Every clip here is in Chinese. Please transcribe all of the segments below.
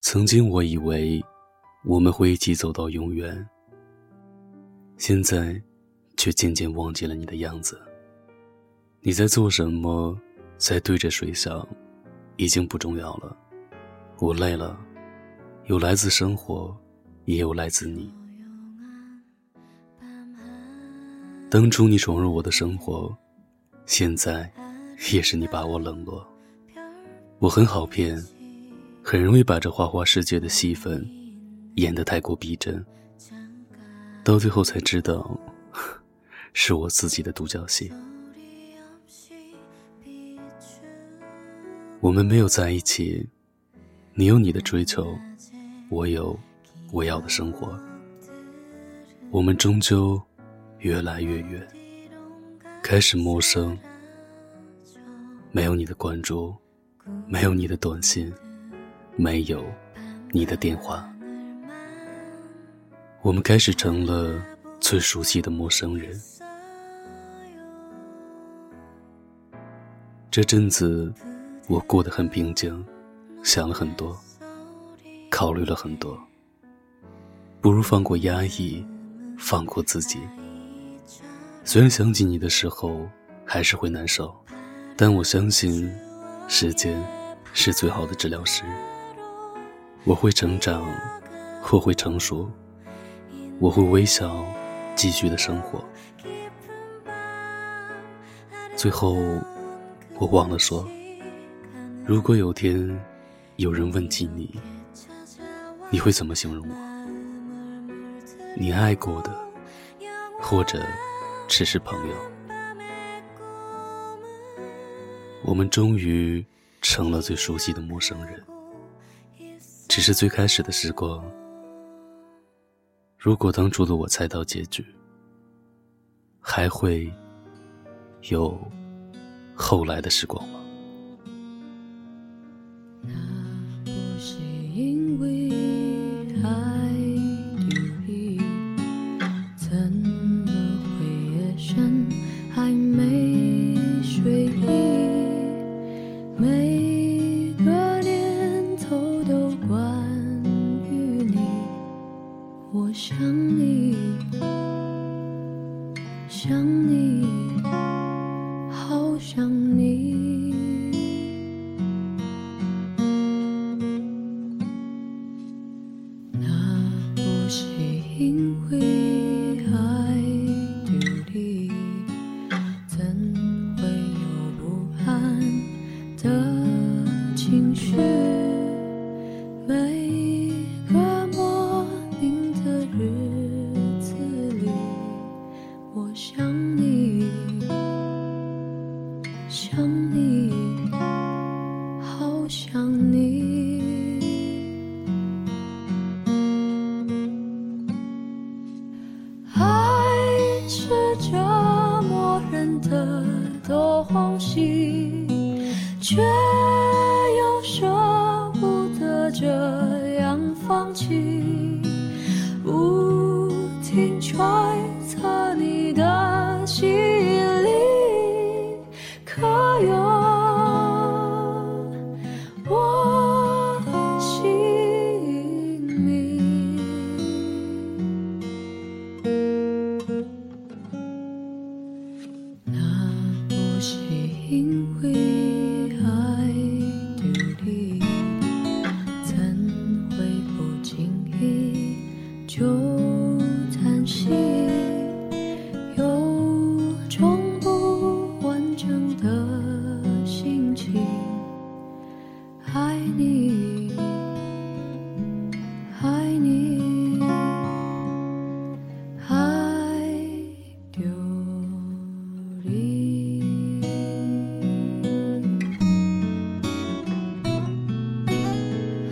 曾经我以为我们会一起走到永远，现在却渐渐忘记了你的样子。你在做什么，在对着谁笑，已经不重要了。我累了，有来自生活，也有来自你。当初你闯入我的生活，现在也是你把我冷落。我很好骗。很容易把这花花世界的戏份演得太过逼真，到最后才知道，是我自己的独角戏。我们没有在一起，你有你的追求，我有我要的生活。我们终究越来越远，开始陌生。没有你的关注，没有你的短信。没有你的电话，我们开始成了最熟悉的陌生人。这阵子我过得很平静，想了很多，考虑了很多。不如放过压抑，放过自己。虽然想起你的时候还是会难受，但我相信，时间是最好的治疗师。我会成长，我会成熟，我会微笑，继续的生活。最后，我忘了说，如果有天有人问起你，你会怎么形容我？你爱过的，或者只是朋友？我们终于成了最熟悉的陌生人。只是最开始的时光，如果当初的我猜到结局，还会有后来的时光吗？却又舍不得这样放弃，不停转爱你，爱你，爱丢。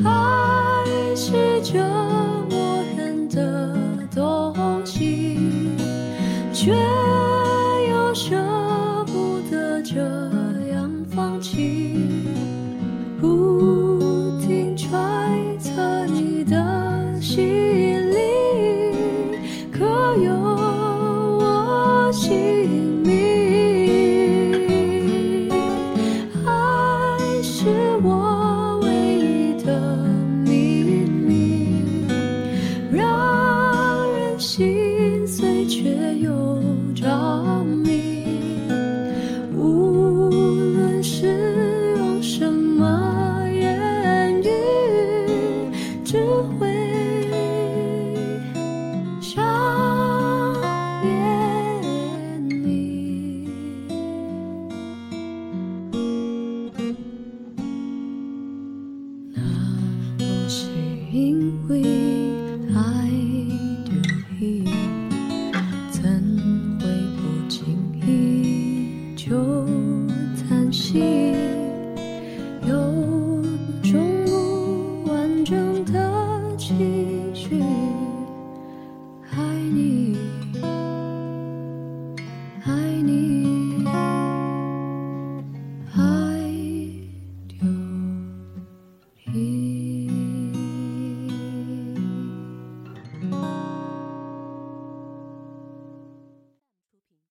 爱是折磨人的东西，却……